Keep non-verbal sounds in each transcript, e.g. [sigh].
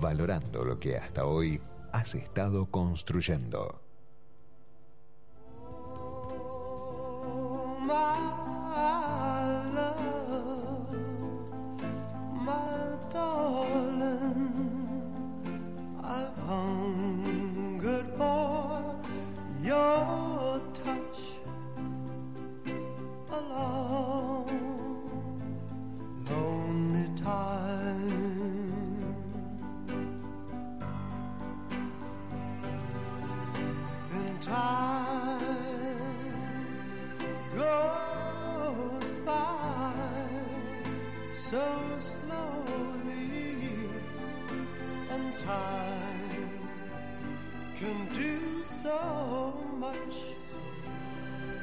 Valorando lo que hasta hoy has estado construyendo. Time goes by so slowly, and time can do so much.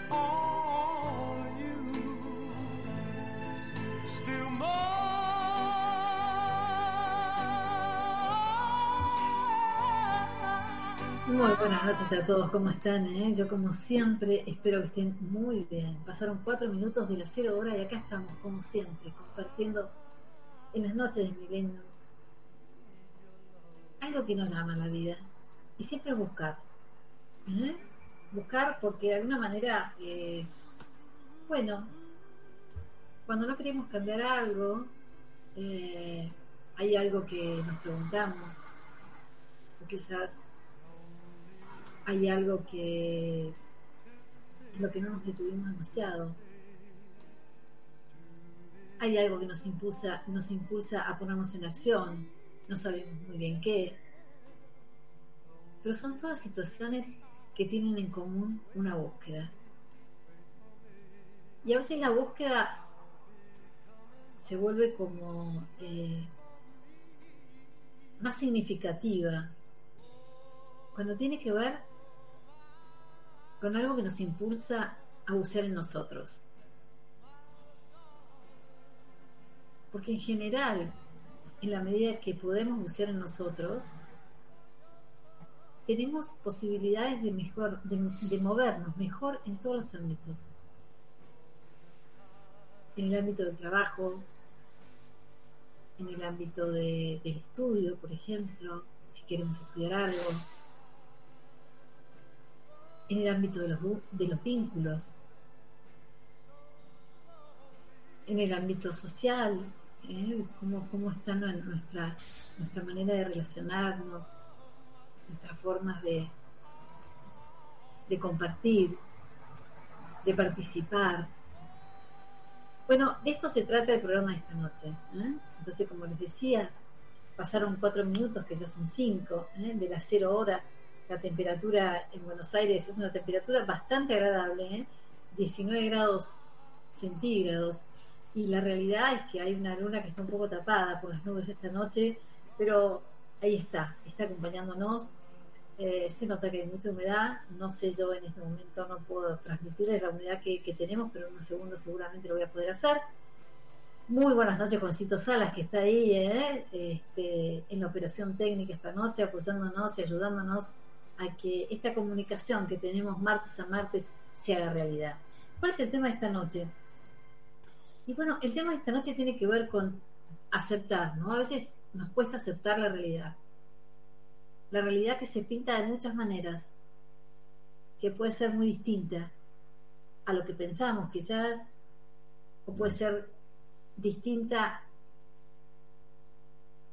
Are you still mine? Muy buenas noches a todos, ¿cómo están? eh? Yo como siempre espero que estén muy bien. Pasaron cuatro minutos de la cero hora y acá estamos, como siempre, compartiendo en las noches de milenio algo que nos llama la vida. Y siempre buscar. ¿eh? Buscar porque de alguna manera, eh, bueno, cuando no queremos cambiar algo, eh, hay algo que nos preguntamos. O quizás hay algo que lo que no nos detuvimos demasiado. Hay algo que nos impulsa, nos impulsa a ponernos en acción. No sabemos muy bien qué. Pero son todas situaciones que tienen en común una búsqueda. Y a veces la búsqueda se vuelve como eh, más significativa cuando tiene que ver con algo que nos impulsa a bucear en nosotros. Porque en general, en la medida que podemos bucear en nosotros, tenemos posibilidades de mejor, de, de movernos mejor en todos los ámbitos. En el ámbito del trabajo, en el ámbito de- del estudio, por ejemplo, si queremos estudiar algo, en el ámbito de los, de los vínculos, en el ámbito social, ¿eh? cómo, cómo está nu- nuestra, nuestra manera de relacionarnos, nuestras formas de, de compartir, de participar. Bueno, de esto se trata el programa de esta noche. ¿eh? Entonces, como les decía, pasaron cuatro minutos, que ya son cinco, ¿eh? de las cero hora. La temperatura en Buenos Aires es una temperatura bastante agradable, ¿eh? 19 grados centígrados. Y la realidad es que hay una luna que está un poco tapada por las nubes esta noche, pero ahí está, está acompañándonos. Eh, se nota que hay mucha humedad, no sé yo en este momento, no puedo transmitirles la humedad que, que tenemos, pero en unos segundos seguramente lo voy a poder hacer. Muy buenas noches, Juancito Salas, que está ahí ¿eh? este, en la operación técnica esta noche, apoyándonos y ayudándonos a que esta comunicación que tenemos martes a martes se haga realidad. ¿Cuál es el tema de esta noche? Y bueno, el tema de esta noche tiene que ver con aceptar, ¿no? A veces nos cuesta aceptar la realidad. La realidad que se pinta de muchas maneras, que puede ser muy distinta a lo que pensamos quizás, o puede ser distinta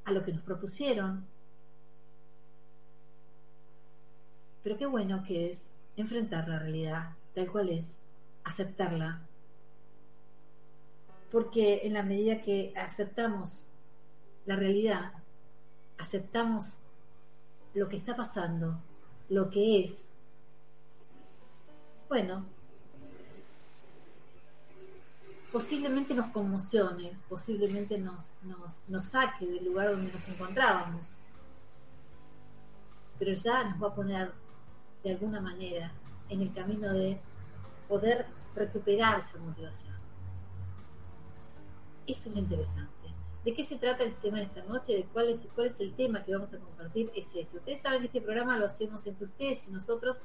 a lo que nos propusieron, pero qué bueno que es enfrentar la realidad tal cual es, aceptarla. Porque en la medida que aceptamos la realidad, aceptamos lo que está pasando, lo que es, bueno, posiblemente nos conmocione, posiblemente nos, nos, nos saque del lugar donde nos encontrábamos, pero ya nos va a poner de alguna manera en el camino de poder recuperar esa motivación. Eso es lo interesante. ¿De qué se trata el tema de esta noche? ¿De cuál es, cuál es el tema que vamos a compartir? Es este. Ustedes saben que este programa lo hacemos entre ustedes y nosotros.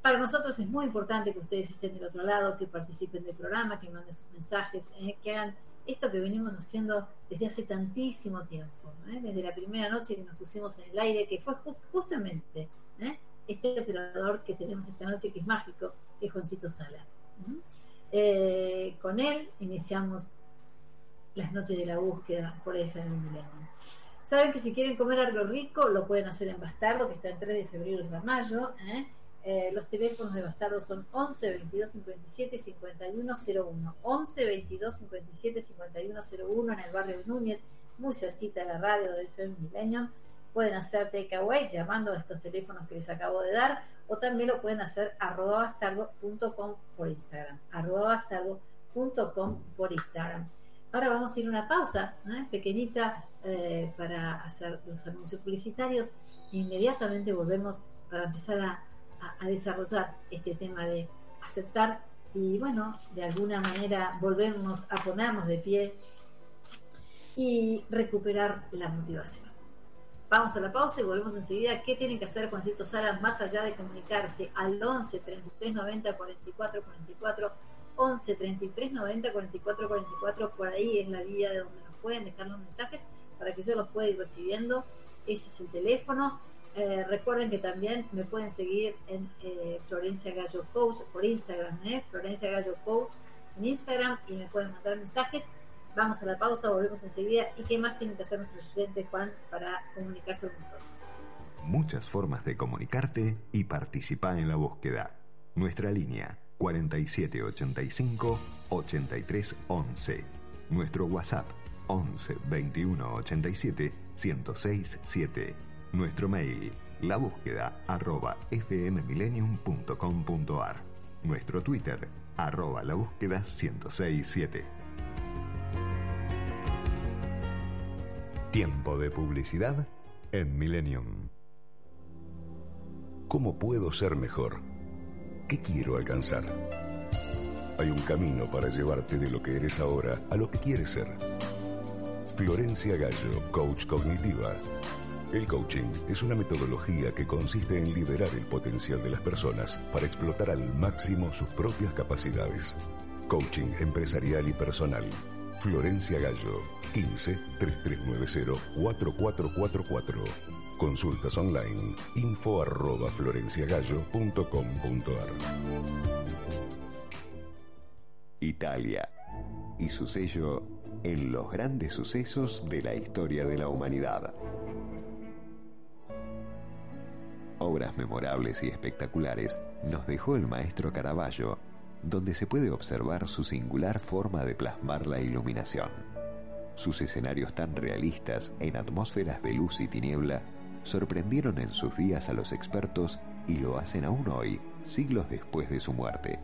Para nosotros es muy importante que ustedes estén del otro lado, que participen del programa, que manden sus mensajes, eh, que hagan esto que venimos haciendo desde hace tantísimo tiempo, eh, desde la primera noche que nos pusimos en el aire, que fue justamente eh, este operador que tenemos esta noche, que es mágico, es Juancito Sala. Eh, con él iniciamos las noches de la búsqueda por FM Milenio. Saben que si quieren comer algo rico, lo pueden hacer en Bastardo, que está en 3 de febrero de mayo. ¿eh? Eh, los teléfonos de Bastardo son 11 22 57 51 01. 11 22 57 51 01 en el barrio de Núñez, muy cerquita de la radio de FM Millennium pueden hacer takeaway llamando a estos teléfonos que les acabo de dar o también lo pueden hacer arroba bastardo.com por Instagram por Instagram ahora vamos a ir a una pausa ¿eh? pequeñita eh, para hacer los anuncios publicitarios e inmediatamente volvemos para empezar a, a desarrollar este tema de aceptar y bueno, de alguna manera volvernos a ponernos de pie y recuperar la motivación. Vamos a la pausa y volvemos enseguida. ¿Qué tienen que hacer Juancito Sala más allá de comunicarse al 11 33 90 44 44? 11 33 90 44 44. Por ahí es la guía de donde nos pueden dejar los mensajes para que yo los pueda ir recibiendo. Ese es el teléfono. Eh, recuerden que también me pueden seguir en eh, Florencia Gallo Coach por Instagram, ¿eh? Florencia Gallo Coach en Instagram y me pueden mandar mensajes Vamos a la pausa, volvemos enseguida. ¿Y qué más tienen que hacer nuestros oyentes, Juan, para comunicarse con nosotros? Muchas formas de comunicarte y participar en la búsqueda. Nuestra línea 4785 8311. Nuestro WhatsApp 11 21 87 1067. Nuestro mail la búsqueda arroba fmmillennium.com.ar. Nuestro Twitter arroba la búsqueda 1067. Tiempo de publicidad en Millennium. ¿Cómo puedo ser mejor? ¿Qué quiero alcanzar? Hay un camino para llevarte de lo que eres ahora a lo que quieres ser. Florencia Gallo, coach cognitiva. El coaching es una metodología que consiste en liberar el potencial de las personas para explotar al máximo sus propias capacidades. Coaching empresarial y personal Florencia Gallo, 15 3390 4444. Consultas online info arroba Italia y su sello en los grandes sucesos de la historia de la humanidad. Obras memorables y espectaculares nos dejó el maestro Caravaggio donde se puede observar su singular forma de plasmar la iluminación. Sus escenarios tan realistas en atmósferas de luz y tiniebla sorprendieron en sus días a los expertos y lo hacen aún hoy, siglos después de su muerte.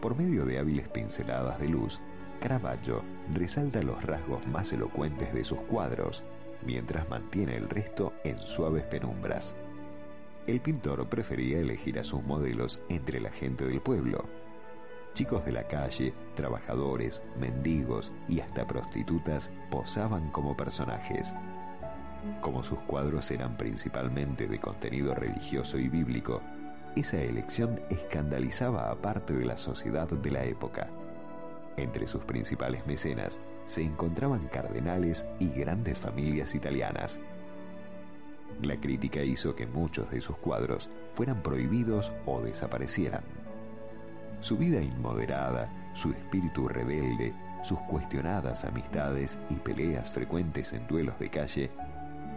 Por medio de hábiles pinceladas de luz, Caravaggio resalta los rasgos más elocuentes de sus cuadros, mientras mantiene el resto en suaves penumbras. El pintor prefería elegir a sus modelos entre la gente del pueblo. Chicos de la calle, trabajadores, mendigos y hasta prostitutas posaban como personajes. Como sus cuadros eran principalmente de contenido religioso y bíblico, esa elección escandalizaba a parte de la sociedad de la época. Entre sus principales mecenas se encontraban cardenales y grandes familias italianas, la crítica hizo que muchos de sus cuadros fueran prohibidos o desaparecieran. Su vida inmoderada, su espíritu rebelde, sus cuestionadas amistades y peleas frecuentes en duelos de calle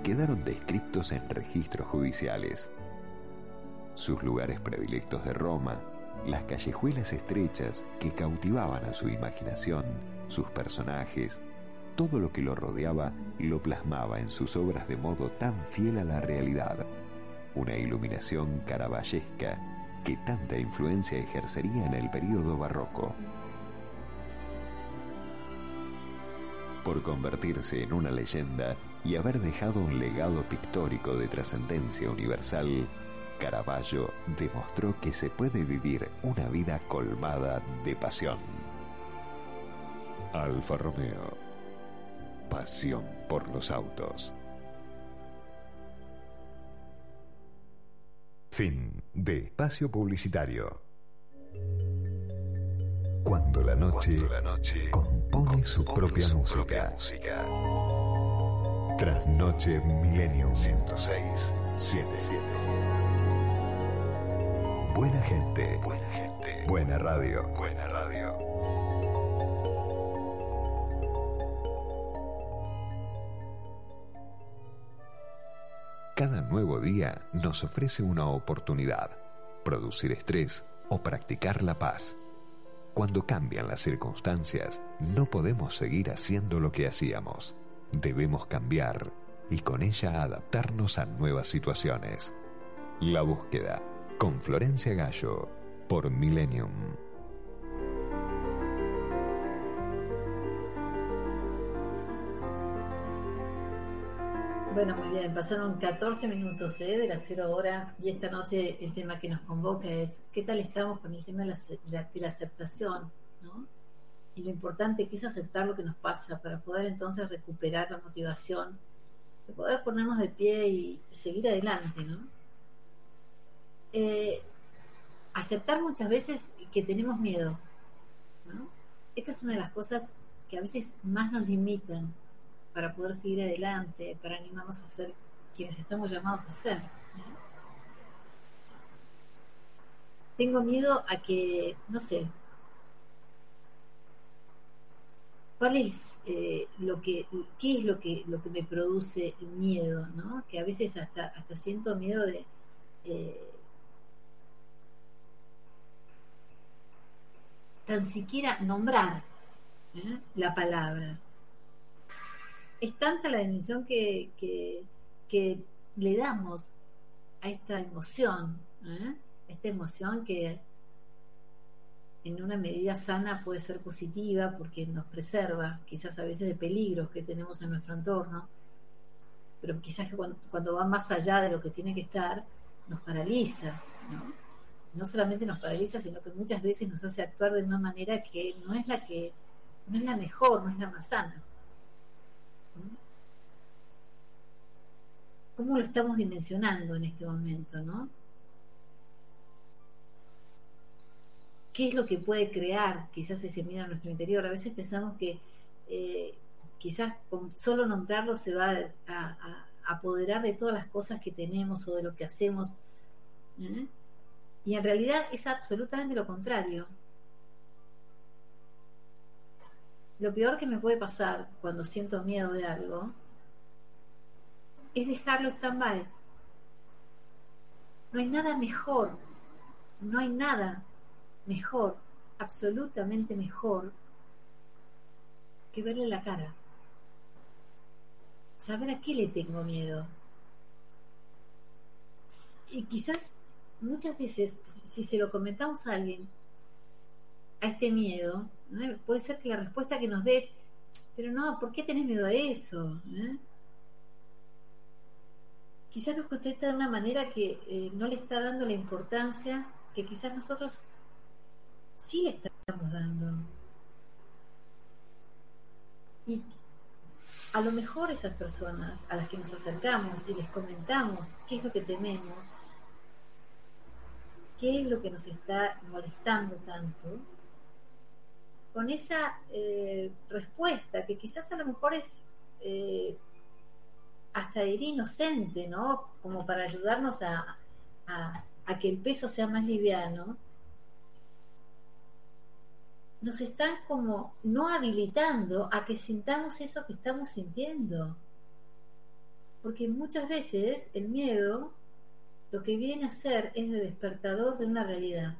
quedaron descritos en registros judiciales. sus lugares predilectos de Roma, las callejuelas estrechas que cautivaban a su imaginación, sus personajes, todo lo que lo rodeaba lo plasmaba en sus obras de modo tan fiel a la realidad. Una iluminación caravallesca que tanta influencia ejercería en el período barroco. Por convertirse en una leyenda y haber dejado un legado pictórico de trascendencia universal, Caravaggio demostró que se puede vivir una vida colmada de pasión. Alfa Romeo. Pasión por los autos. Fin de espacio publicitario. Cuando la noche, la noche compone su propia música. música. Trasnoche Millennium 106 77. Buena gente. Buena gente. Buena radio. Buena radio. Cada nuevo día nos ofrece una oportunidad, producir estrés o practicar la paz. Cuando cambian las circunstancias, no podemos seguir haciendo lo que hacíamos. Debemos cambiar y con ella adaptarnos a nuevas situaciones. La búsqueda con Florencia Gallo por Millennium. Bueno, muy bien, pasaron 14 minutos ¿eh? de la cero hora y esta noche el tema que nos convoca es ¿qué tal estamos con el tema de la, aceptación? ¿no? Y lo importante que es aceptar lo que nos pasa para poder entonces recuperar la motivación, de poder ponernos de pie y seguir adelante, ¿no? Eh, aceptar muchas veces que tenemos miedo. ¿no? Esta es una de las cosas que a veces más nos limitan para poder seguir adelante, para animarnos a ser quienes estamos llamados a ser. Tengo miedo a que, no sé, ¿cuál es eh, lo que, qué es lo que, lo que me produce miedo, ¿no? Que a veces hasta, hasta siento miedo de eh, tan siquiera nombrar ¿eh? la palabra. Es tanta la dimensión que, que, le damos a esta emoción, ¿eh? esta emoción que en una medida sana puede ser positiva porque nos preserva quizás a veces de peligros que tenemos en nuestro entorno, pero quizás cuando, cuando va más allá de lo que tiene que estar, nos paraliza, ¿no? no solamente nos paraliza, sino que muchas veces nos hace actuar de una manera que no es la que no es la mejor, no es la más sana. ¿Cómo lo estamos dimensionando en este momento, no? ¿Qué es lo que puede crear quizás ese miedo en nuestro interior? A veces pensamos que eh, quizás con solo nombrarlo se va a, apoderar de todas las cosas que tenemos o de lo que hacemos. ¿eh? Y en realidad es absolutamente lo contrario. Lo peor que me puede pasar cuando siento miedo de algo es dejarlo stand-by. No hay nada mejor, no hay nada mejor, absolutamente mejor, que verle la cara. Saber a qué le tengo miedo. Y quizás muchas veces, si se lo comentamos a alguien, a este miedo, puede ser que la respuesta que nos des, pero no, ¿por qué tenés miedo a eso? ¿Eh? Quizás nos contesta de una manera que eh, no le está dando la importancia que quizás nosotros sí le estamos dando. Y a lo mejor esas personas a las que nos acercamos y les comentamos qué es lo que tememos, qué es lo que nos está molestando tanto, con esa eh, respuesta que quizás a lo mejor es eh, hasta diría inocente, ¿no? Como para ayudarnos a, a, que el peso sea más liviano, nos están como no habilitando a que sintamos eso que estamos sintiendo. Porque muchas veces el miedo lo que viene a ser es de despertador de una realidad.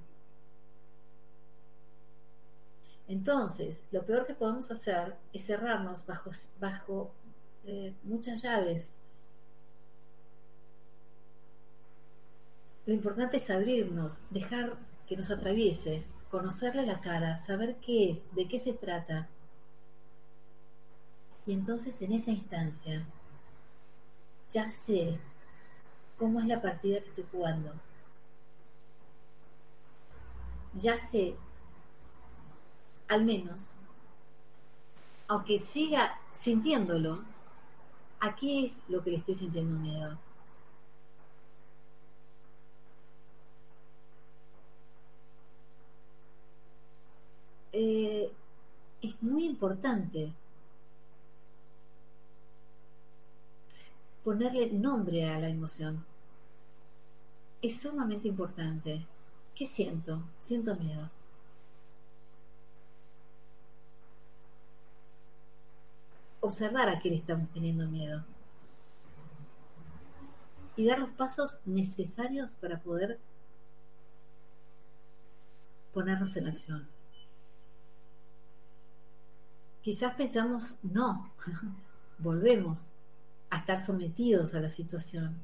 Entonces, lo peor que podemos hacer es cerrarnos bajo, bajo eh, muchas llaves. Lo importante es abrirnos, dejar que nos atraviese, conocerle la cara, saber qué es, de qué se trata. Y entonces en esa instancia ya sé cómo es la partida que estoy jugando. Ya sé, al menos, aunque siga sintiéndolo, ¿a qué es lo que le estoy sintiendo miedo? Eh, es muy importante ponerle nombre a la emoción. Es sumamente importante. ¿Qué siento? Siento miedo. Observar a qué le estamos teniendo miedo. Y dar los pasos necesarios para poder ponernos en acción. Quizás pensamos, no, [laughs] volvemos a estar sometidos a la situación.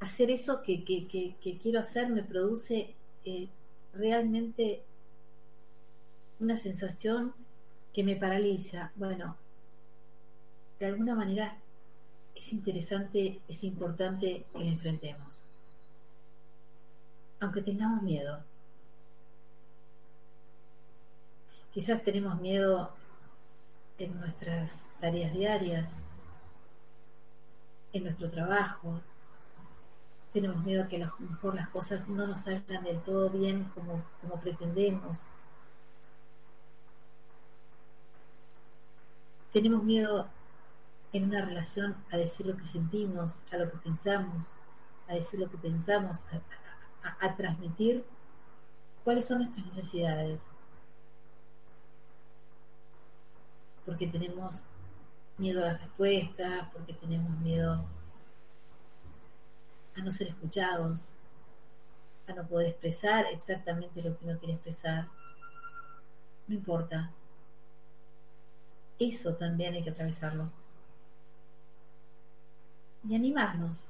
Hacer eso que, quiero hacer me produce eh, realmente una sensación que me paraliza. Bueno, de alguna manera es interesante, es importante que la enfrentemos. Aunque tengamos miedo. Quizás tenemos miedo en nuestras tareas diarias, en nuestro trabajo. Tenemos miedo que a lo mejor las cosas no nos salgan del todo bien como, como pretendemos. Tenemos miedo en una relación a decir lo que sentimos, a lo que pensamos, a decir lo que pensamos, a transmitir cuáles son nuestras necesidades. porque tenemos miedo a la respuesta, porque tenemos miedo a no ser escuchados, a no poder expresar exactamente lo que uno quiere expresar. No importa. Eso también hay que atravesarlo. Y animarnos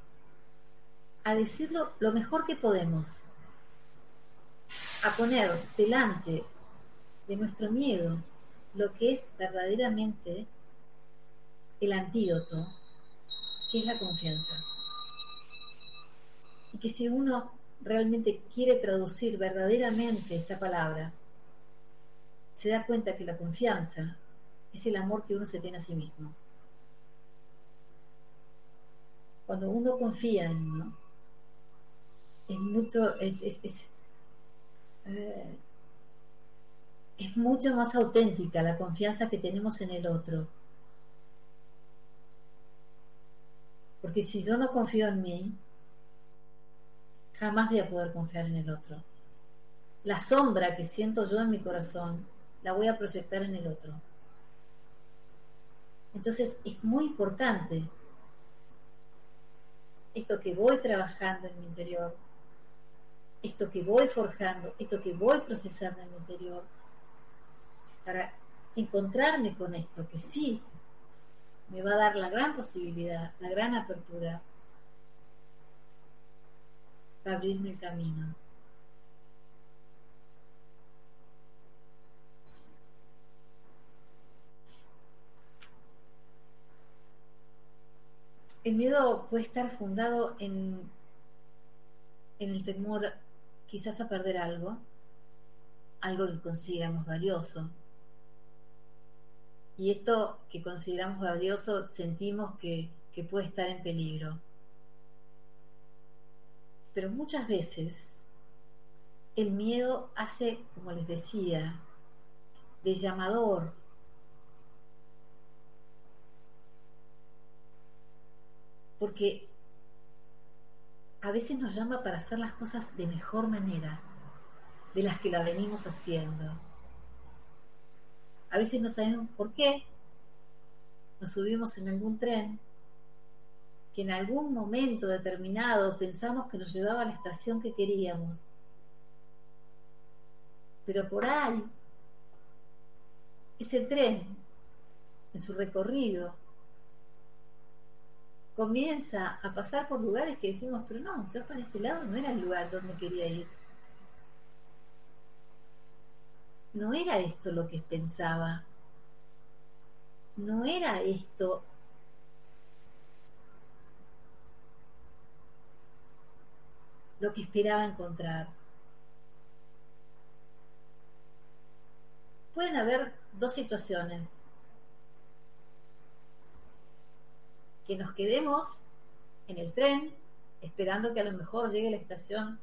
a decirlo lo mejor que podemos, a poner delante de nuestro miedo lo que es verdaderamente el antídoto, que es la confianza. Y que si uno realmente quiere traducir verdaderamente esta palabra, se da cuenta que la confianza es el amor que uno se tiene a sí mismo. Cuando uno confía en uno, es mucho, es, es, eh, es mucho más auténtica la confianza que tenemos en el otro. Porque si yo no confío en mí, jamás voy a poder confiar en el otro. La sombra que siento yo en mi corazón, la voy a proyectar en el otro. Entonces es muy importante esto que voy trabajando en mi interior, esto que voy forjando, esto que voy procesando en mi interior, para encontrarme con esto, que sí me va a dar la gran posibilidad, la gran apertura para abrirme el camino. El miedo puede estar fundado en, en el temor quizás a perder algo, algo que consideramos valioso, y esto que consideramos valioso sentimos que, puede estar en peligro. Pero muchas veces el miedo hace, como les decía, de llamador. Porque a veces nos llama para hacer las cosas de mejor manera de las que la venimos haciendo. A veces no sabemos por qué. Nos subimos en algún tren que en algún momento determinado pensamos que nos llevaba a la estación que queríamos. Pero por ahí, ese tren, en su recorrido, comienza a pasar por lugares que decimos, pero no, yo para este lado no era el lugar donde quería ir. No era esto lo que pensaba. No era esto lo que esperaba encontrar. Pueden haber dos situaciones. Que nos quedemos en el tren esperando que a lo mejor llegue la estación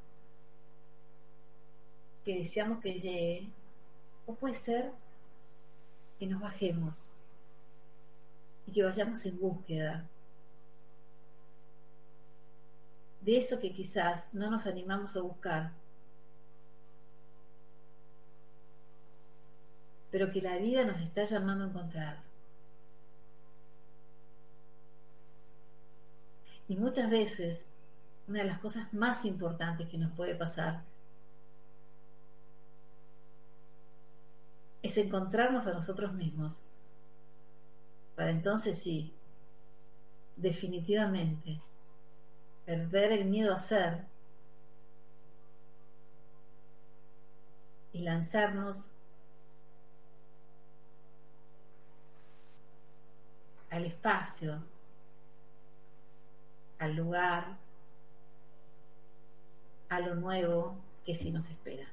que deseamos que llegue. O puede ser que nos bajemos y que vayamos en búsqueda de eso que quizás no nos animamos a buscar, pero que la vida nos está llamando a encontrar. Y muchas veces una de las cosas más importantes que nos puede pasar es encontrarnos a nosotros mismos. Para entonces sí, definitivamente, perder el miedo a ser y lanzarnos al espacio, al lugar, a lo nuevo que sí nos espera.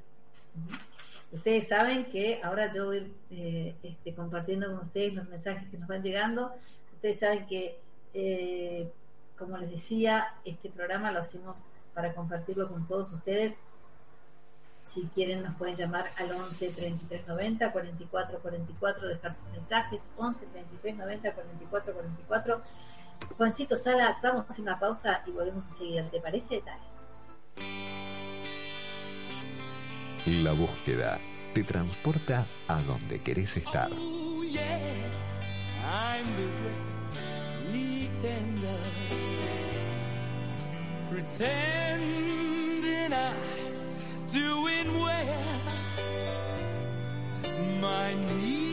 Ustedes saben que ahora yo voy eh, este, compartiendo con ustedes los mensajes que nos van llegando. Ustedes saben que eh, como les decía, este programa lo hacemos para compartirlo con todos ustedes. Si quieren nos pueden llamar al 11 33 90 44 44, dejar sus mensajes, 11 33 90 44 44. Juancito Sala, vamos a hacer una pausa y volvemos enseguida. ¿Te parece? Dale. La búsqueda te transporta a donde querés estar. Oh, yes, I'm the great pretender. Pretending I'm doing well. My need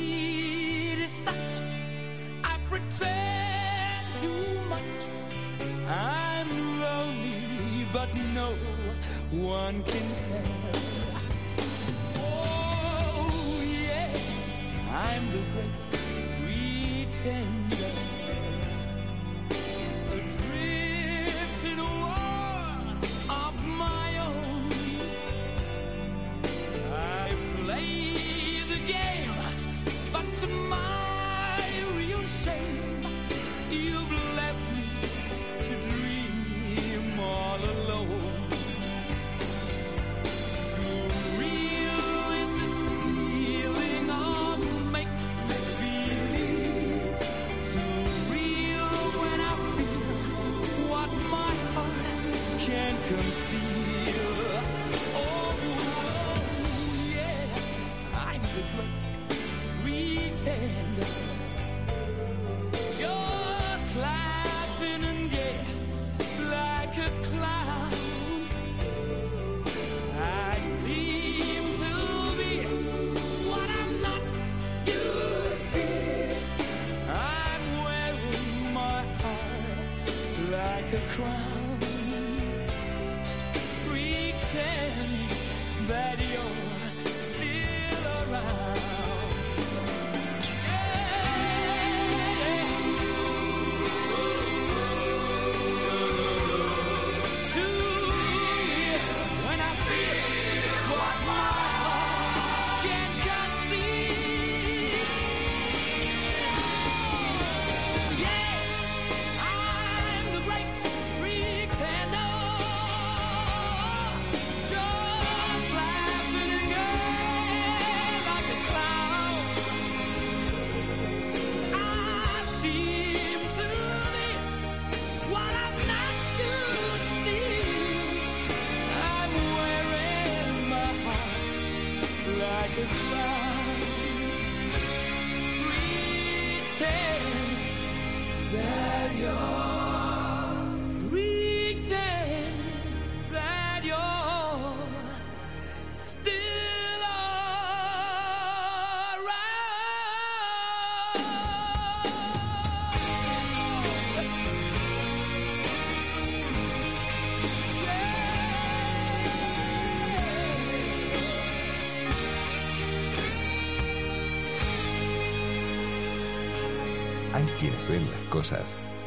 one can tell. Oh, yes, I'm the great pretender.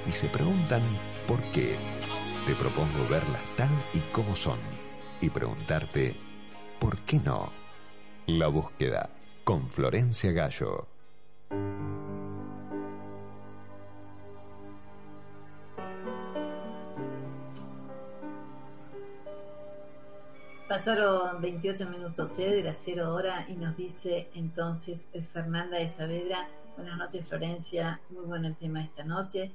Y se preguntan por qué. Te propongo verlas tal y como son y preguntarte ¿por qué no? La búsqueda con Florencia Gallo. Pasaron 28 minutos ¿eh? de las 0 hora y nos dice entonces eh, Fernanda de Saavedra, buenas noches Florencia, muy bueno el tema esta noche.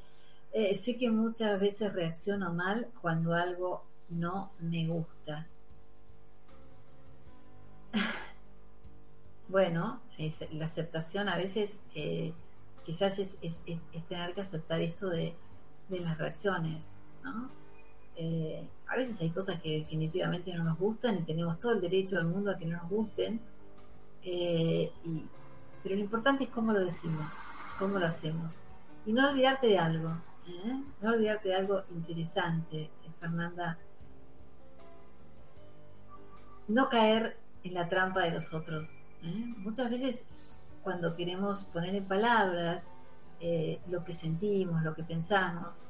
Eh, sé que muchas veces reacciono mal cuando algo no me gusta. [laughs] bueno, la aceptación a veces eh, quizás es, tener que aceptar esto de, de las reacciones, ¿no? Eh, a veces hay cosas que definitivamente no nos gustan y tenemos todo el derecho del mundo a que no nos gusten, eh, y, pero lo importante es cómo lo decimos, cómo lo hacemos. Y no olvidarte de algo, ¿eh? no olvidarte de algo interesante, Fernanda. No caer en la trampa de los otros. Muchas veces cuando queremos poner en palabras lo que sentimos, lo que pensamos,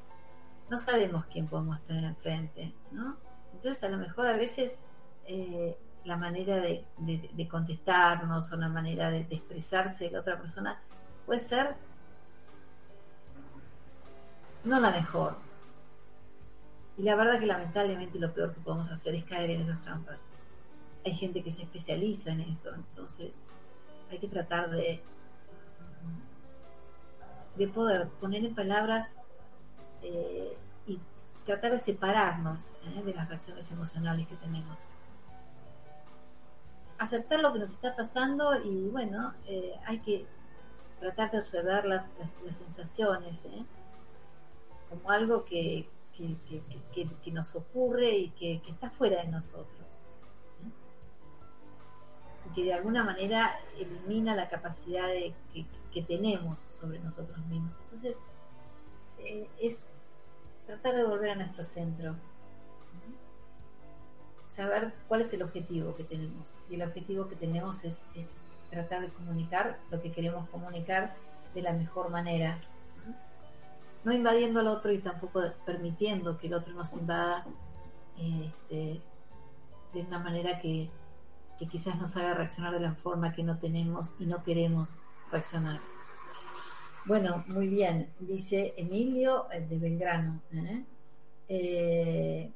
no sabemos quién podemos tener enfrente, ¿no? Entonces a lo mejor a veces eh, la manera de, de, contestarnos o la manera de, expresarse de la otra persona puede ser no la mejor. Y la verdad que lamentablemente lo peor que podemos hacer es caer en esas trampas. Hay gente que se especializa en eso, entonces hay que tratar de, de poder poner en palabras eh, y tratar de separarnos eh, de las reacciones emocionales que tenemos. Aceptar lo que nos está pasando y bueno, eh, hay que tratar de observar las, las, sensaciones como algo que, que, que, nos ocurre y que, está fuera de nosotros. Y que de alguna manera elimina la capacidad de, que, tenemos sobre nosotros mismos. Entonces, eh, es tratar de volver a nuestro centro. Saber cuál es el objetivo que tenemos. Y el objetivo que tenemos es, es tratar de comunicar lo que queremos comunicar de la mejor manera. No invadiendo al otro y tampoco permitiendo que el otro nos invada este, de una manera que, que quizás nos haga reaccionar de la forma que no tenemos y no queremos reaccionar. Bueno, muy bien, dice Emilio eh, de Belgrano. ¿eh? Eh,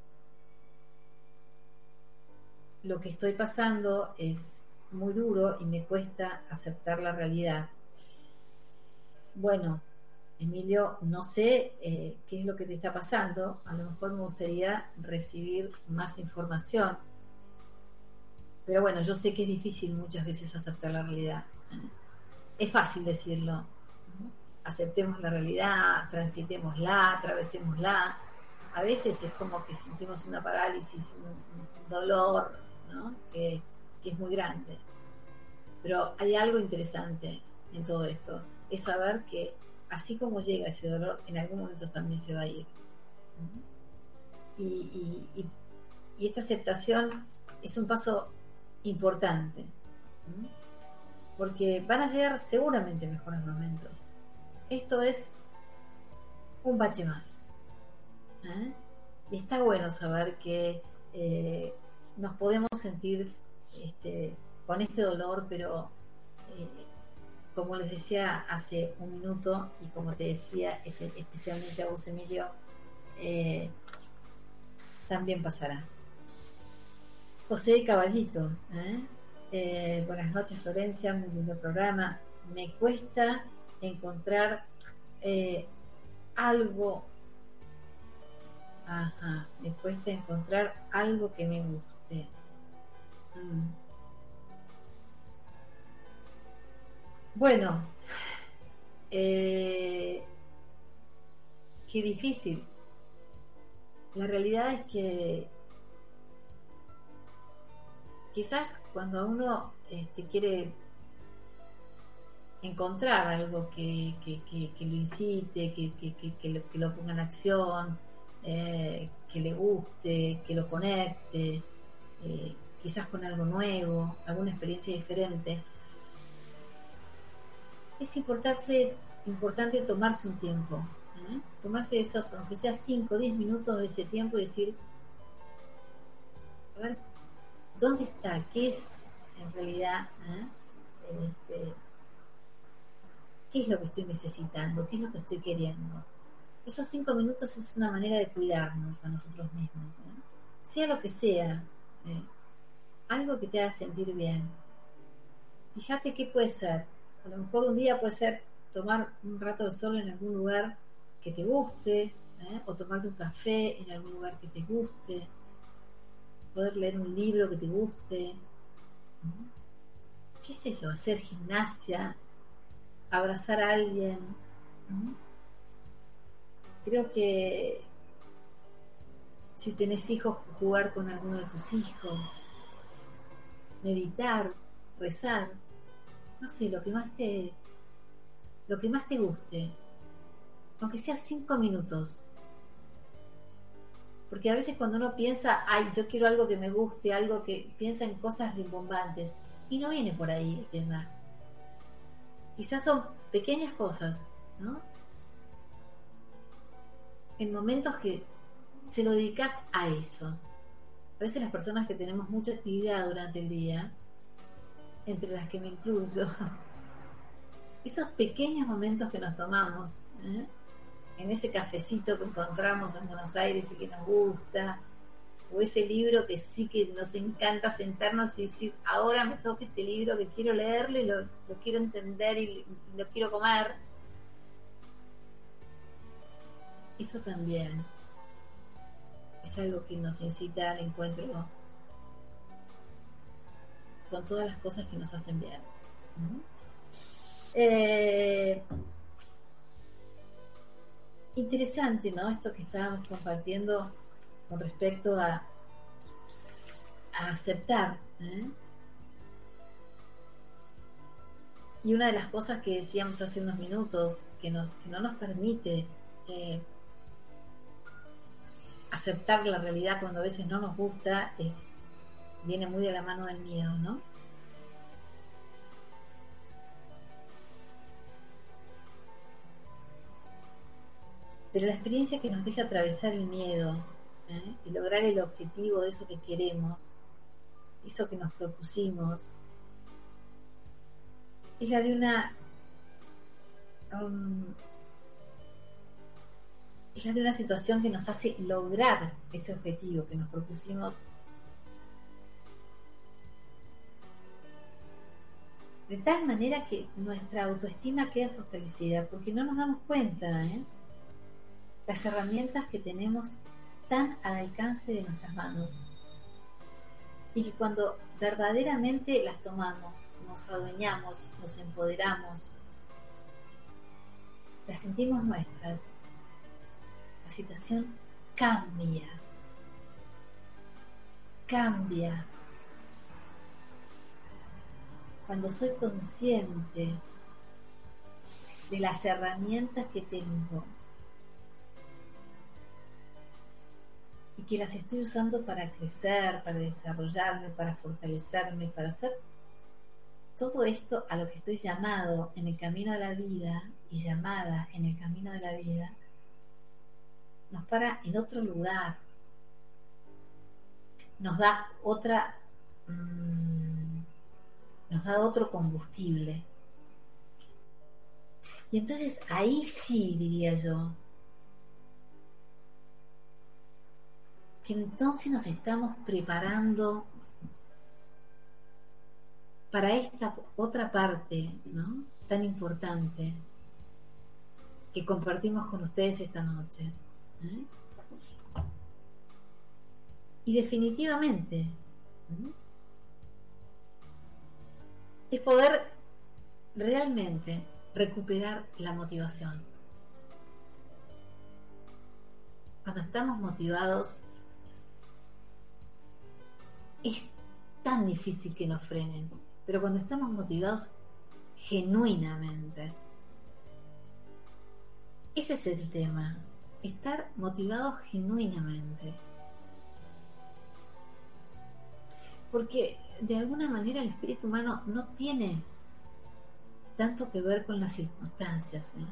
lo que estoy pasando es muy duro y me cuesta aceptar la realidad. Bueno, Emilio, no sé qué es lo que te está pasando. A lo mejor me gustaría recibir más información. Pero bueno, yo sé que es difícil muchas veces aceptar la realidad. Es fácil decirlo, aceptemos la realidad, transitémosla, atravesémosla. A veces es como que sentimos una parálisis, un, dolor, que, es muy grande. Pero hay algo interesante en todo esto, es saber que así como llega ese dolor, en algún momento también se va a ir. Y esta aceptación es un paso importante, porque van a llegar seguramente mejores momentos esto es un bache más. ¿eh? Y está bueno saber que eh, nos podemos sentir este, con este dolor, pero eh, como les decía hace un minuto y como te decía especialmente a vos Emilio, también pasará. José Caballito, buenas noches Florencia, muy lindo programa. Me cuesta encontrar eh, algo, ajá, me cuesta encontrar algo que me guste. Mm. Bueno, eh, qué difícil. La realidad es que quizás cuando uno este, quiere encontrar algo que, lo incite, que, lo, que, lo, ponga en acción, eh, que le guste, que lo conecte, eh, quizás con algo nuevo, alguna experiencia diferente. Es importante importante tomarse un tiempo, ¿eh? tomarse esos, aunque sea 5 o 10 minutos de ese tiempo y decir, a ver, ¿dónde está? ¿Qué es en realidad? ¿eh? Este, ¿Qué es lo que estoy necesitando? ¿Qué es lo que estoy queriendo? Esos cinco minutos es una manera de cuidarnos a nosotros mismos, ¿eh? sea lo que sea, ¿eh? algo que te haga sentir bien. Fíjate qué puede ser. A lo mejor un día puede ser tomar un rato de sol en algún lugar que te guste, ¿eh? o tomarte un café en algún lugar que te guste, poder leer un libro que te guste, qué sé yo, hacer gimnasia, abrazar a alguien. Creo que si tenés hijos, jugar con alguno de tus hijos, meditar, rezar, no sé, lo que más te, lo que más te guste, aunque sea cinco minutos. Porque a veces cuando uno piensa, ay, yo quiero algo que me guste, algo que piensa en cosas rimbombantes, y no viene por ahí el tema. Quizás son pequeñas cosas, ¿no? En momentos que se lo dedicas a eso. A veces las personas que tenemos mucha actividad durante el día, entre las que me incluyo, [laughs] esos pequeños momentos que nos tomamos, ¿eh? en ese cafecito que encontramos en Buenos Aires y que nos gusta, o ese libro que sí que nos encanta sentarnos y decir, ahora me toca este libro que quiero leerlo y lo, lo quiero entender y lo quiero comer. Eso también es algo que nos incita al encuentro con todas las cosas que nos hacen bien. Eh, interesante, ¿no? Esto que estábamos compartiendo con respecto a, a aceptar. ¿eh? Y una de las cosas que decíamos hace unos minutos que, nos, que no nos permite eh, aceptar la realidad cuando a veces no nos gusta es viene muy de la mano del miedo, ¿no? Pero la experiencia que nos deja atravesar el miedo ¿eh? y lograr el objetivo de eso que queremos, eso que nos propusimos, es la de una um, es la de una situación que nos hace lograr ese objetivo que nos propusimos. De tal manera que nuestra autoestima queda fortalecida porque no nos damos cuenta ¿eh? las herramientas que tenemos tan al alcance de nuestras manos. Y que cuando verdaderamente las tomamos, nos adueñamos, nos empoderamos, las sentimos nuestras, la situación cambia, cambia. Cuando soy consciente de las herramientas que tengo y que las estoy usando para crecer, para desarrollarme, para fortalecerme, para hacer todo esto a lo que estoy llamado en el camino de la vida y llamada en el camino de la vida, nos para en otro lugar, nos da otra, mmm, nos da otro combustible. Y entonces ahí sí, diría yo, que entonces nos estamos preparando para esta otra parte, ¿no? Tan importante que compartimos con ustedes esta noche. Y definitivamente es poder realmente recuperar la motivación. Cuando estamos motivados, es tan difícil que nos frenen, pero cuando estamos motivados genuinamente, ese es el tema, estar motivados genuinamente. Porque de alguna manera el espíritu humano no tiene tanto que ver con las circunstancias. ¿eh?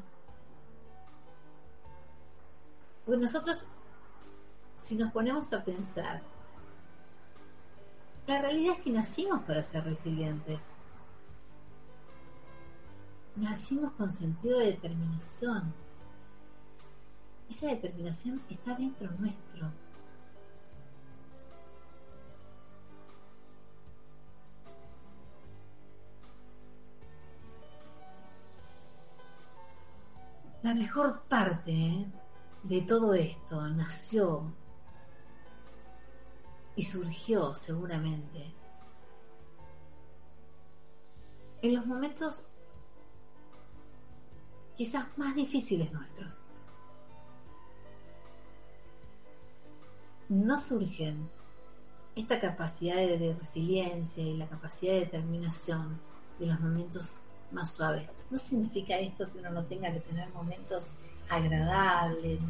Porque nosotros, si nos ponemos a pensar, la realidad es que nacimos para ser resilientes. Nacimos con sentido de determinación. Esa determinación está dentro nuestro. La mejor parte de todo esto nació y surgió seguramente en los momentos quizás más difíciles nuestros. No surgen esta capacidad de resiliencia y la capacidad de determinación de los momentos más suaves. No significa esto que uno no tenga que tener momentos agradables,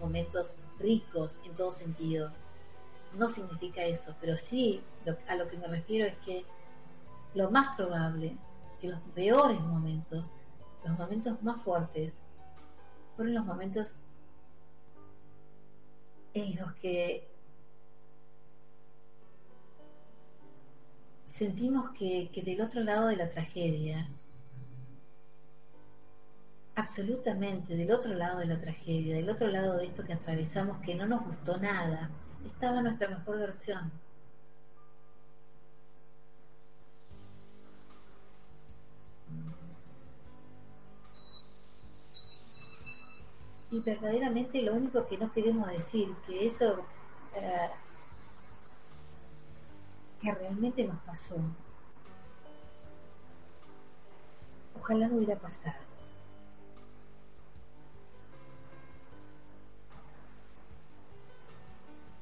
momentos ricos en todo sentido. No significa eso, pero sí a lo que me refiero es que lo más probable que los peores momentos, los momentos más fuertes, fueron los momentos en los que sentimos que, que del otro lado de la tragedia, absolutamente del otro lado de la tragedia, del otro lado de esto que atravesamos, que no nos gustó nada, estaba nuestra mejor versión. Y verdaderamente lo único que no queremos decir, que eso eh, que realmente nos pasó, ojalá no hubiera pasado.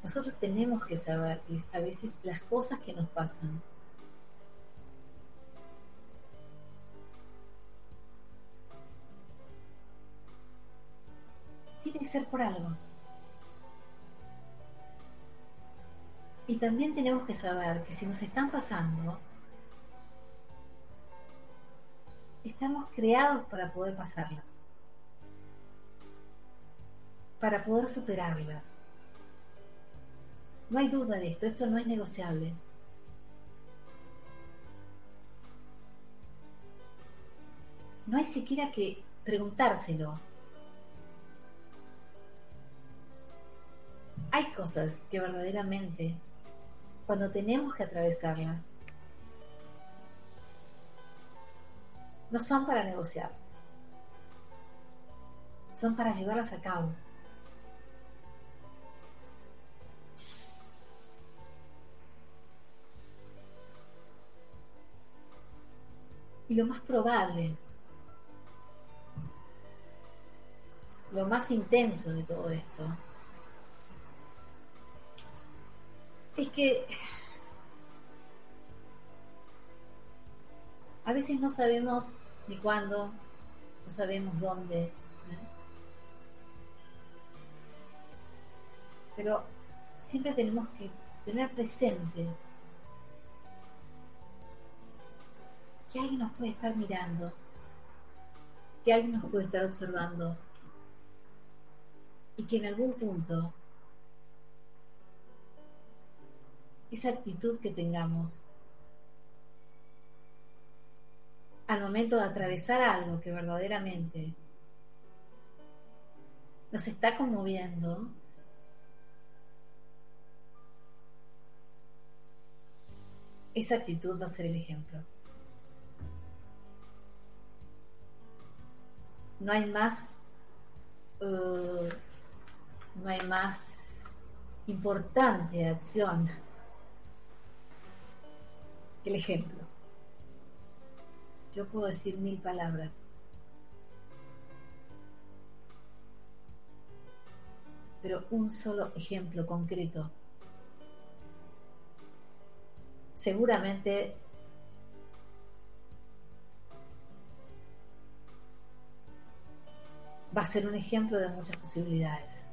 Nosotros tenemos que saber que a veces las cosas que nos pasan ser por algo. Y también tenemos que saber que si nos están pasando, estamos creados para poder pasarlas, para poder superarlas. No hay duda de esto, esto no es negociable. No hay siquiera que preguntárselo. Hay cosas que verdaderamente, cuando tenemos que atravesarlas, no son para negociar, son para llevarlas a cabo. Y lo más probable, lo más intenso de todo esto, es que a veces no sabemos ni cuándo, no sabemos dónde, pero siempre tenemos que tener presente que alguien nos puede estar mirando, que alguien nos puede estar observando y que en algún punto esa actitud que tengamos al momento de atravesar algo que verdaderamente nos está conmoviendo, esa actitud va a ser el ejemplo. No hay más, uh, no hay más importante acción el ejemplo. Yo puedo decir mil palabras, pero un solo ejemplo concreto seguramente va a ser un ejemplo de muchas posibilidades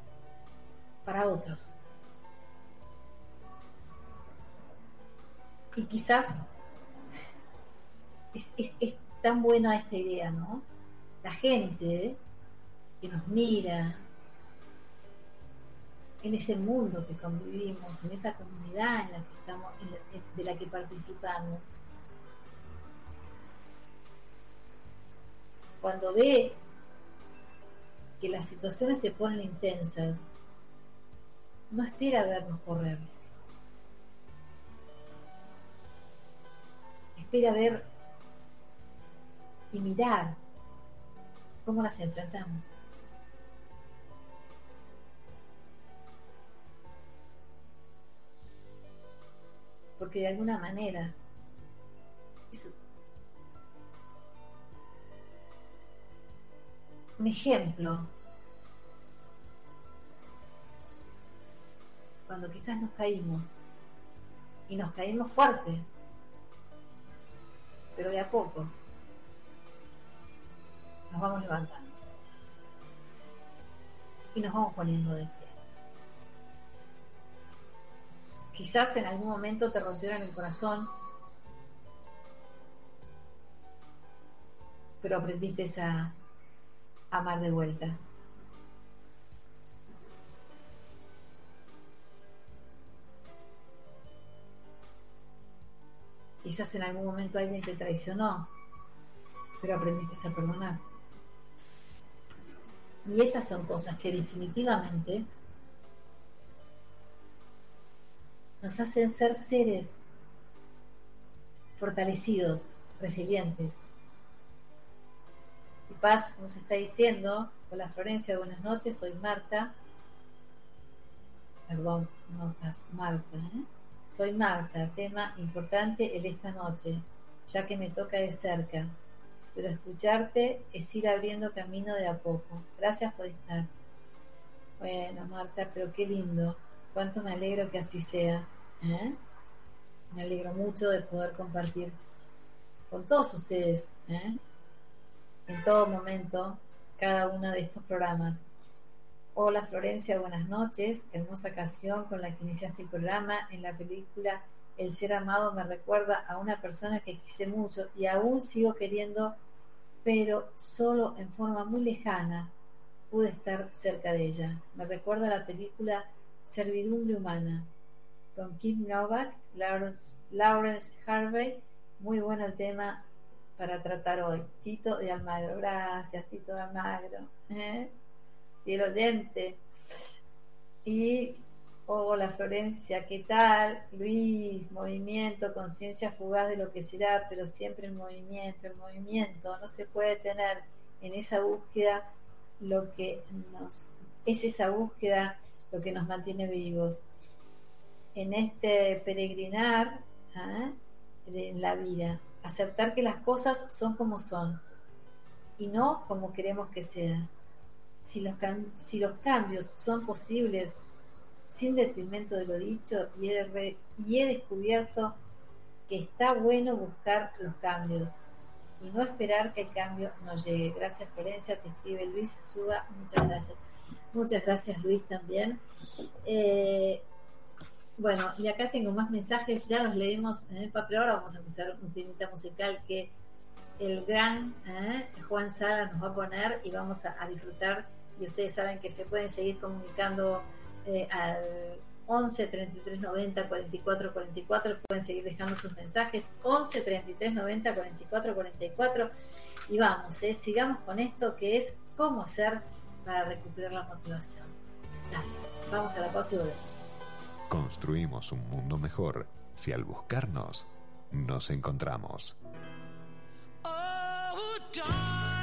para otros. Y quizás es, es- es tan buena esta idea, ¿no? La gente que nos mira en ese mundo que convivimos, en esa comunidad en la que estamos, en la- de la que participamos, cuando ve que las situaciones se ponen intensas, no espera vernos correr. Espera ver y mirar cómo las enfrentamos. Porque de alguna manera es un ejemplo cuando quizás nos caímos y nos caímos fuerte, pero de a poco nos vamos levantando y nos vamos poniendo de pie. Quizás en algún momento te rompieron el corazón, pero aprendiste a amar de vuelta. Quizás en algún momento alguien te traicionó, pero aprendiste a perdonar. Y esas son cosas que definitivamente nos hacen ser seres fortalecidos, resilientes. Y Paz nos está diciendo, hola Florencia, buenas noches, soy Marta. Perdón, no Paz, Marta. ¿eh? Soy Marta, tema importante el esta noche, ya que me toca de cerca. Pero escucharte es ir abriendo camino de a poco. Gracias por estar. Bueno, Marta, pero qué lindo. Cuánto me alegro que así sea. ¿eh? Me alegro mucho de poder compartir con todos ustedes, ¿eh? en todo momento, cada uno de estos programas. Hola Florencia, buenas noches. Hermosa canción con la que iniciaste el programa. En la película El ser amado me recuerda a una persona que quise mucho y aún sigo queriendo, pero solo en forma muy lejana pude estar cerca de ella. Me recuerda a la película Servidumbre Humana con Kim Novak, Lawrence, Harvey. Muy bueno el tema para tratar hoy. Tito de Almagro. Gracias, Tito de Almagro. ¿eh? El oyente. Y hola Florencia, ¿qué tal? Luis, movimiento, conciencia fugaz de lo que será, pero siempre en movimiento, el movimiento. No se puede tener en esa búsqueda lo que nos es esa búsqueda lo que nos mantiene vivos en este peregrinar ¿eh? en la vida aceptar que las cosas son como son y no como queremos que sean si los, si los cambios son posibles sin detrimento de lo dicho y he, y he descubierto que está bueno buscar los cambios y no esperar que el cambio nos llegue. Gracias Florencia, te escribe Luis Suba, muchas gracias. Muchas gracias Luis también. Eh, bueno, y acá tengo más mensajes, ya los leímos, ¿eh? Pa- pero ahora vamos a escuchar un temita musical que el gran ¿eh? Juan Sala nos va a poner y vamos a, disfrutar. Y ustedes saben que se pueden seguir comunicando eh, al 11 33 90 44 44. Pueden seguir dejando sus mensajes. 11 33 90 44 44. Y vamos, ¿eh? sigamos con esto que es cómo hacer para recuperar la motivación. Dale, vamos a la pausa y volvemos. Construimos un mundo mejor si al buscarnos nos encontramos. Oh, darling,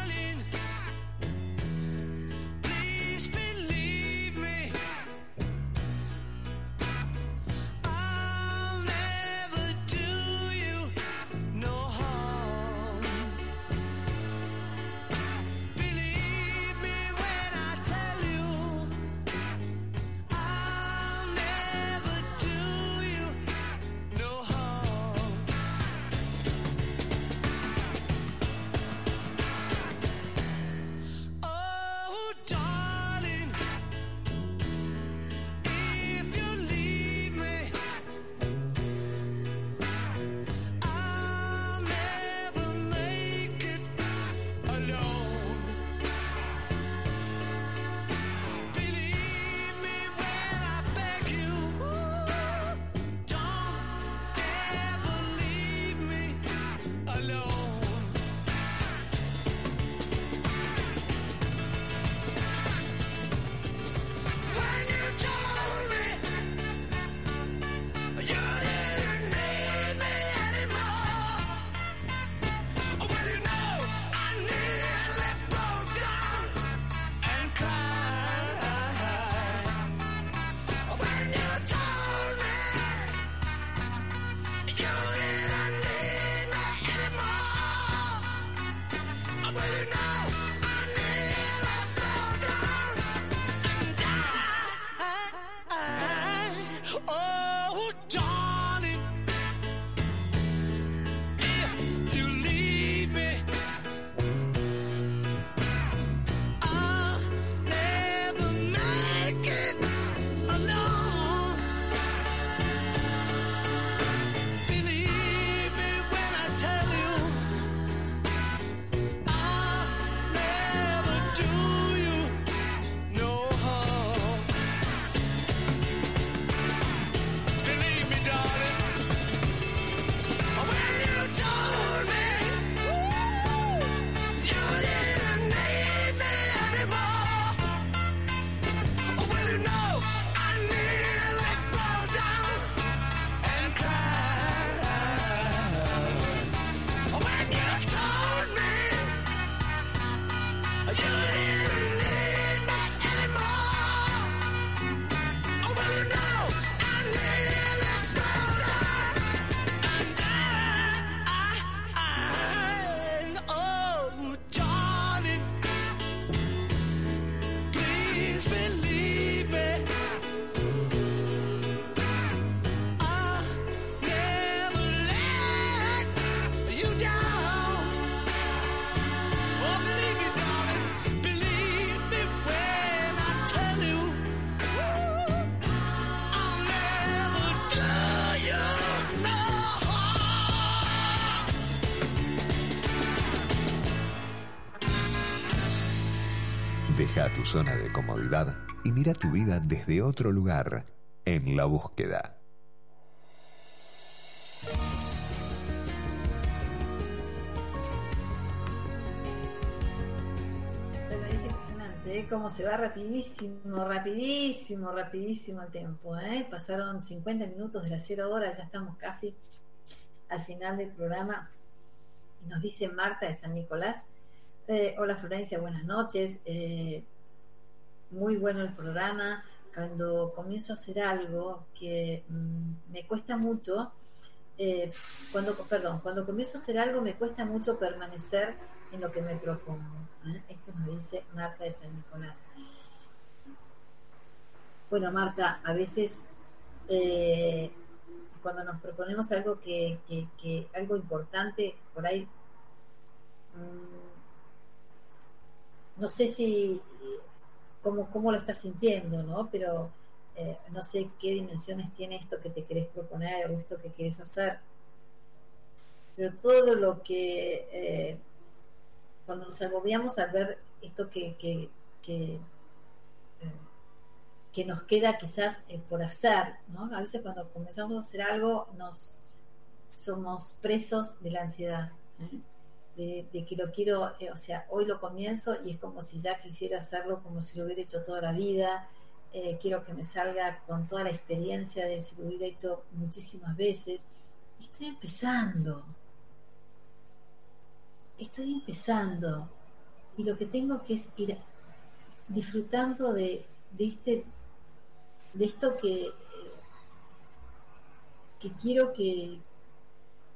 Just zona de comodidad y mira tu vida desde otro lugar, en la búsqueda. ¿eh? Cómo se va rapidísimo, rapidísimo, rapidísimo el tiempo, ¿eh? Pasaron 50 minutos de las 0 horas, ya estamos casi al final del programa. Nos dice Marta de San Nicolás. eh, hola Florencia, buenas noches. Muy bueno el programa. Cuando comienzo a hacer algo que mm, me cuesta mucho, eh, cuando, perdón, cuando comienzo a hacer algo me cuesta mucho permanecer en lo que me propongo. ¿eh? Esto nos dice Marta de San Nicolás. Bueno, Marta, a veces eh, cuando nos proponemos algo que, que- que- algo importante, por ahí mm, no sé si cómo, cómo lo estás sintiendo, ¿no? Pero eh, no sé qué dimensiones tiene esto que te querés proponer o esto que querés hacer. Pero todo lo que eh, cuando nos agobiamos al ver esto que, que, que, eh, nos queda quizás por hacer, ¿no? A veces cuando comenzamos a hacer algo nos somos presos de la ansiedad. De, que lo quiero, eh, o sea, hoy lo comienzo y es como si ya quisiera hacerlo como si lo hubiera hecho toda la vida, eh, quiero que me salga con toda la experiencia de si lo hubiera hecho muchísimas veces. Estoy empezando, estoy empezando. Y lo que tengo que es ir disfrutando de, de este de esto que que quiero que,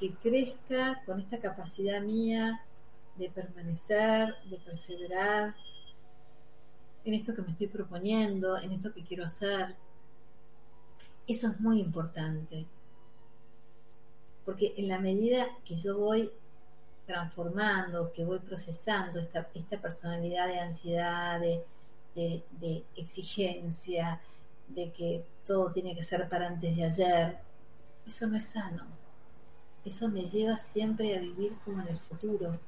que crezca con esta capacidad mía de permanecer, de perseverar en esto que me estoy proponiendo, en esto que quiero hacer. Eso es muy importante. Porque en la medida que yo voy transformando, que voy procesando esta, personalidad de ansiedad, de, de exigencia, de que todo tiene que ser para antes de ayer, eso no es sano. Eso me lleva siempre a vivir como en el futuro.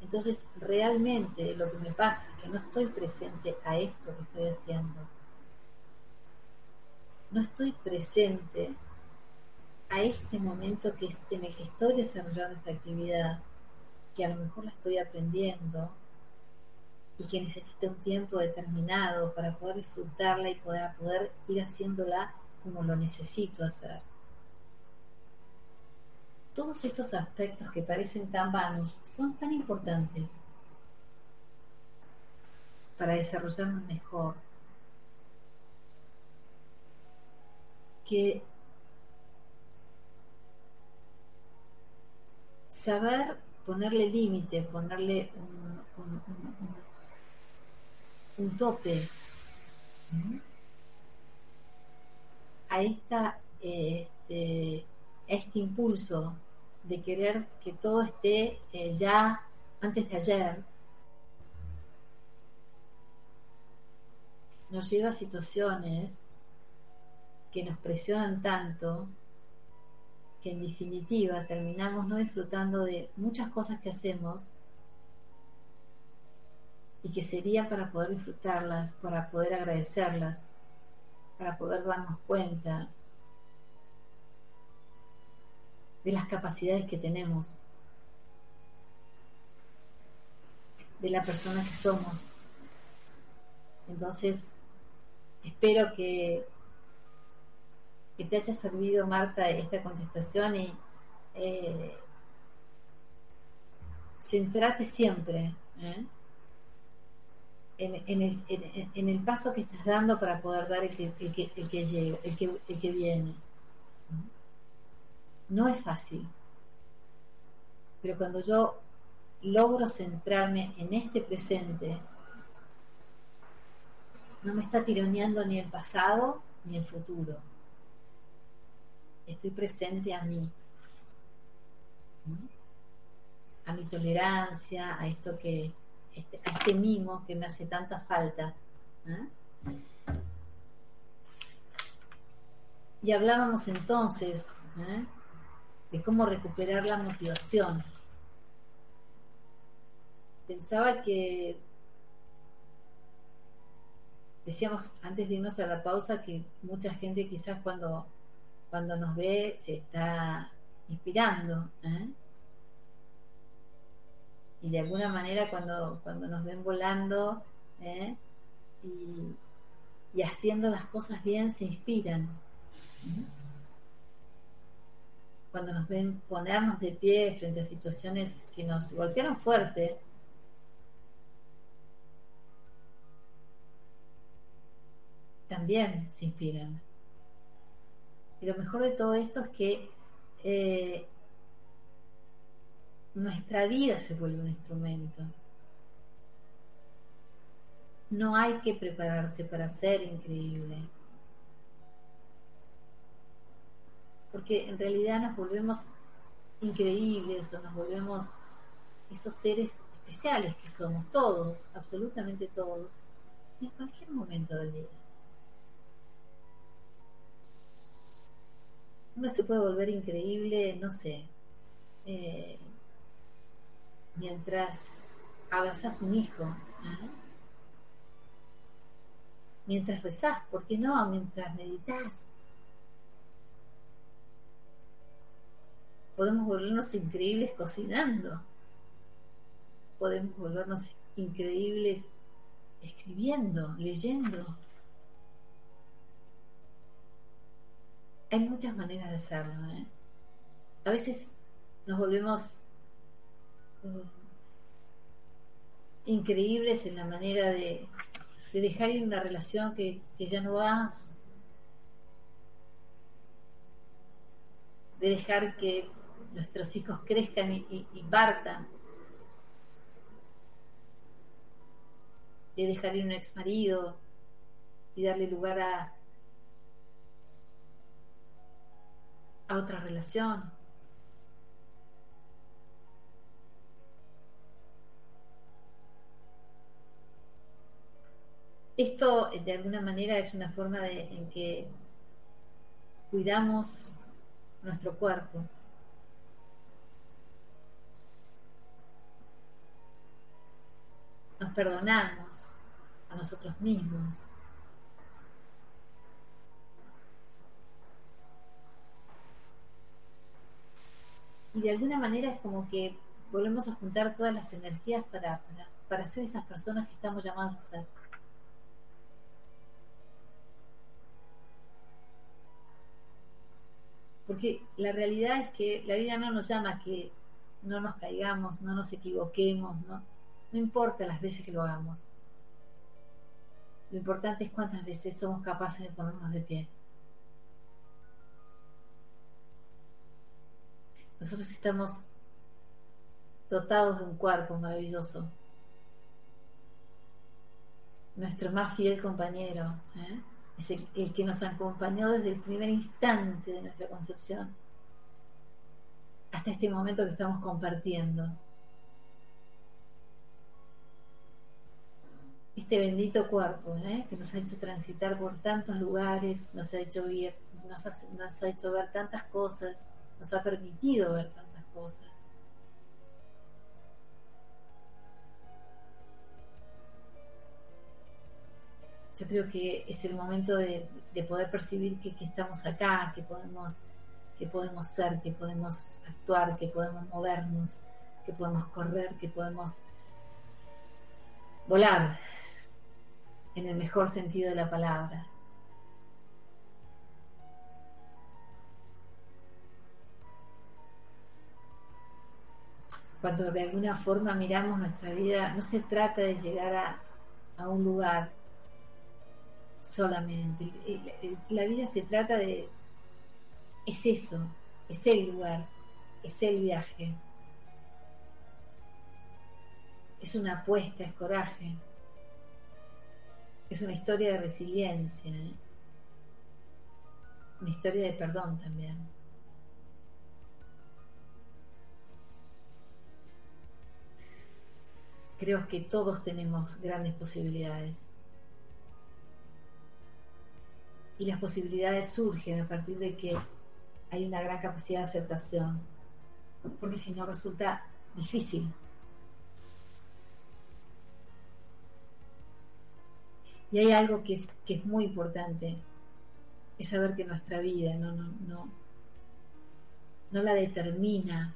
Entonces, realmente lo que me pasa es que no estoy presente a esto que estoy haciendo. No estoy presente a este momento que es en el que estoy desarrollando esta actividad, que a lo mejor la estoy aprendiendo y que necesita un tiempo determinado para poder disfrutarla y poder ir haciéndola como lo necesito hacer. Todos estos aspectos que parecen tan vanos son tan importantes para desarrollarnos mejor que saber ponerle límite, ponerle un, tope a esta este, este impulso de querer que todo esté eh, ya antes de ayer nos lleva a situaciones que nos presionan tanto que en definitiva terminamos no disfrutando de muchas cosas que hacemos y que serían para poder disfrutarlas, para poder agradecerlas, para poder darnos cuenta de las capacidades que tenemos, de la persona que somos. Entonces, espero que, que te haya servido, Marta, esta contestación y eh, centrate siempre ¿eh? en, en el, en- en el paso que estás dando para poder dar el que, el que, el que llega, el que, el que viene. No es fácil, pero cuando yo logro centrarme en este presente, no me está tironeando ni el pasado ni el futuro. Estoy presente a mí, a mi tolerancia, a esto que, este- a este mimo que me hace tanta falta. Y hablábamos entonces ¿eh? De cómo recuperar la motivación. Pensaba que decíamos antes de irnos a la pausa que mucha gente quizás cuando, cuando nos ve se está inspirando. ¿eh? Y de alguna manera cuando, cuando nos ven volando ¿eh? y, y haciendo las cosas bien se inspiran. ¿eh? Cuando nos ven ponernos de pie frente a situaciones que nos golpearon fuerte, también se inspiran. Y lo mejor de todo esto es que eh, nuestra vida se vuelve un instrumento. No hay que prepararse para ser increíble. Porque en realidad nos volvemos increíbles o nos volvemos esos seres especiales que somos, todos, absolutamente todos, en cualquier momento del día. Uno se puede volver increíble, no sé, eh, mientras abrazas un hijo, ¿eh? mientras rezás, ¿por qué no? Mientras meditas. Podemos volvernos increíbles cocinando. Podemos volvernos increíbles escribiendo, leyendo. Hay muchas maneras de hacerlo. ¿eh? A veces nos volvemos eh, increíbles en la manera de, de dejar ir una relación que, que ya no vas, de dejar que nuestros hijos crezcan y, y, y partan, de dejar ir un ex marido y darle lugar a, a otra relación. Esto de alguna manera es una forma de, en que cuidamos nuestro cuerpo. Perdonamos a nosotros mismos. Y de alguna manera es como que volvemos a juntar todas las energías para, para, para ser esas personas que estamos llamados a ser. Porque la realidad es que la vida no nos llama a que no nos caigamos, no nos equivoquemos, no, no importa las veces que lo hagamos. Lo importante es cuántas veces somos capaces de ponernos de pie. Nosotros estamos dotados de un cuerpo maravilloso. Nuestro más fiel compañero. ¿eh? es el, el, que nos acompañó desde el primer instante de nuestra concepción hasta este momento que estamos compartiendo. Este bendito cuerpo ¿eh? que nos ha hecho transitar por tantos lugares, nos ha hecho ver, nos ha, nos ha hecho ver tantas cosas, nos ha permitido ver tantas cosas. yo creo que es el momento de, de poder percibir que, estamos acá, que podemos, que podemos ser, que podemos actuar, que podemos movernos, que podemos correr, que podemos volar en el mejor sentido de la palabra. Cuando de alguna forma miramos nuestra vida, no se trata de llegar a, a un lugar, solamente. La vida se trata de... Es eso, es el lugar, es el viaje. Es una apuesta, es coraje. Es una historia de resiliencia, ¿eh? una historia de perdón también. Creo que todos tenemos grandes posibilidades. Y las posibilidades surgen a partir de que hay una gran capacidad de aceptación, porque si no resulta difícil. Y hay algo que es, que es muy importante, es saber que nuestra vida no, no, no, no la determina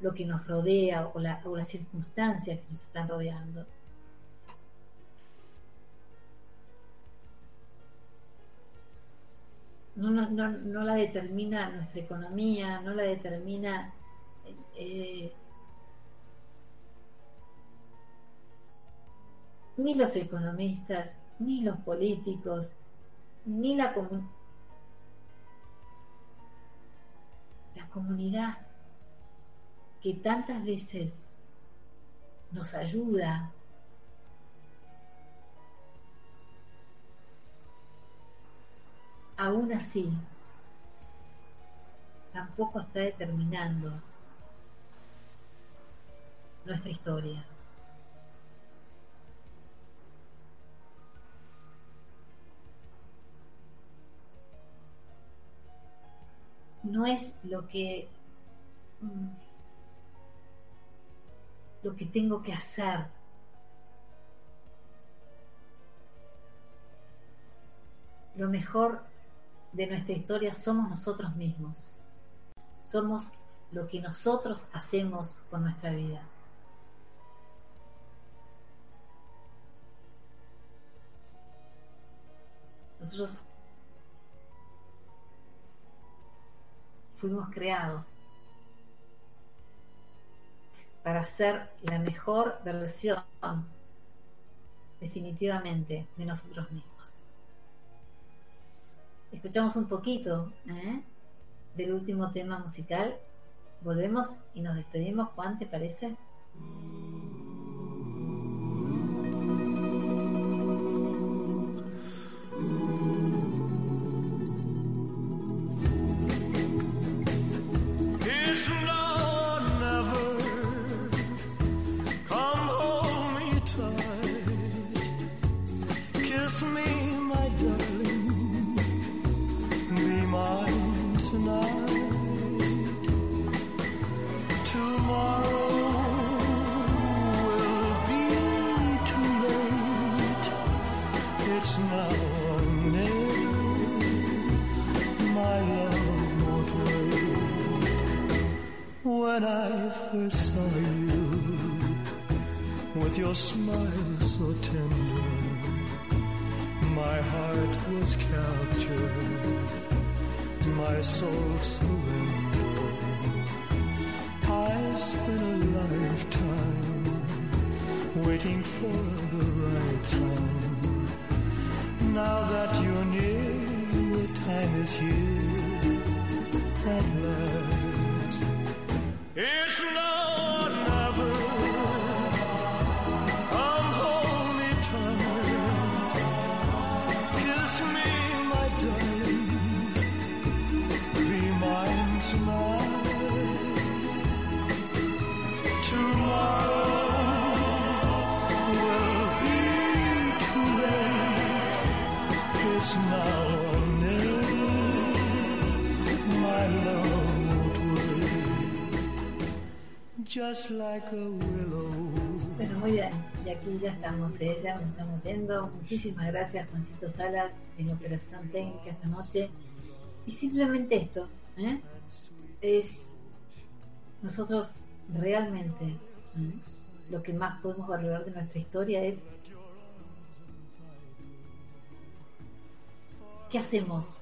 lo que nos rodea o, o las circunstancias que nos están rodeando. No, no, no, no la determina nuestra economía, no la determina eh, ni los economistas, ni los políticos, ni la, la comunidad que tantas veces nos ayuda aún así tampoco está determinando nuestra historia. No es lo que mm, lo que tengo que hacer. Lo mejor de nuestra historia somos nosotros mismos. Somos lo que nosotros hacemos con nuestra vida. Nosotros fuimos creados para ser la mejor versión definitivamente de nosotros mismos. Escuchamos un poquito ¿eh? del último tema musical. Volvemos y nos despedimos. Juan, ¿te parece? Bueno, muy bien. Y aquí ya estamos, ¿eh? ya nos estamos yendo. Muchísimas gracias, Juancito Sala, en la operación técnica esta noche. Y simplemente esto, ¿eh? es nosotros realmente lo que más podemos valorar de nuestra historia es qué hacemos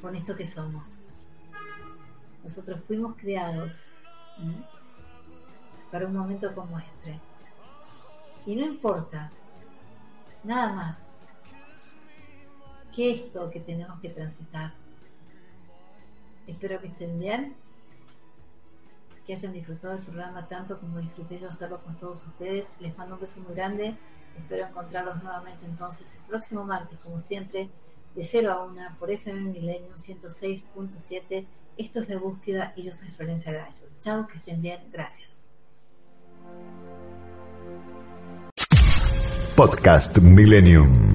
con esto que somos. Nosotros fuimos creados para un momento como este. Y no importa nada más que esto que tenemos que transitar. Espero que estén bien, que hayan disfrutado del programa tanto como disfruté yo hacerlo con todos ustedes. Les mando un beso muy grande Espero encontrarlos nuevamente entonces el próximo martes, como siempre, de 0 a 1 por FM Milenio 106.7. Esto es La Búsqueda y yo soy Florencia Gallo. Chao, que estén bien. Gracias. Podcast Millennium.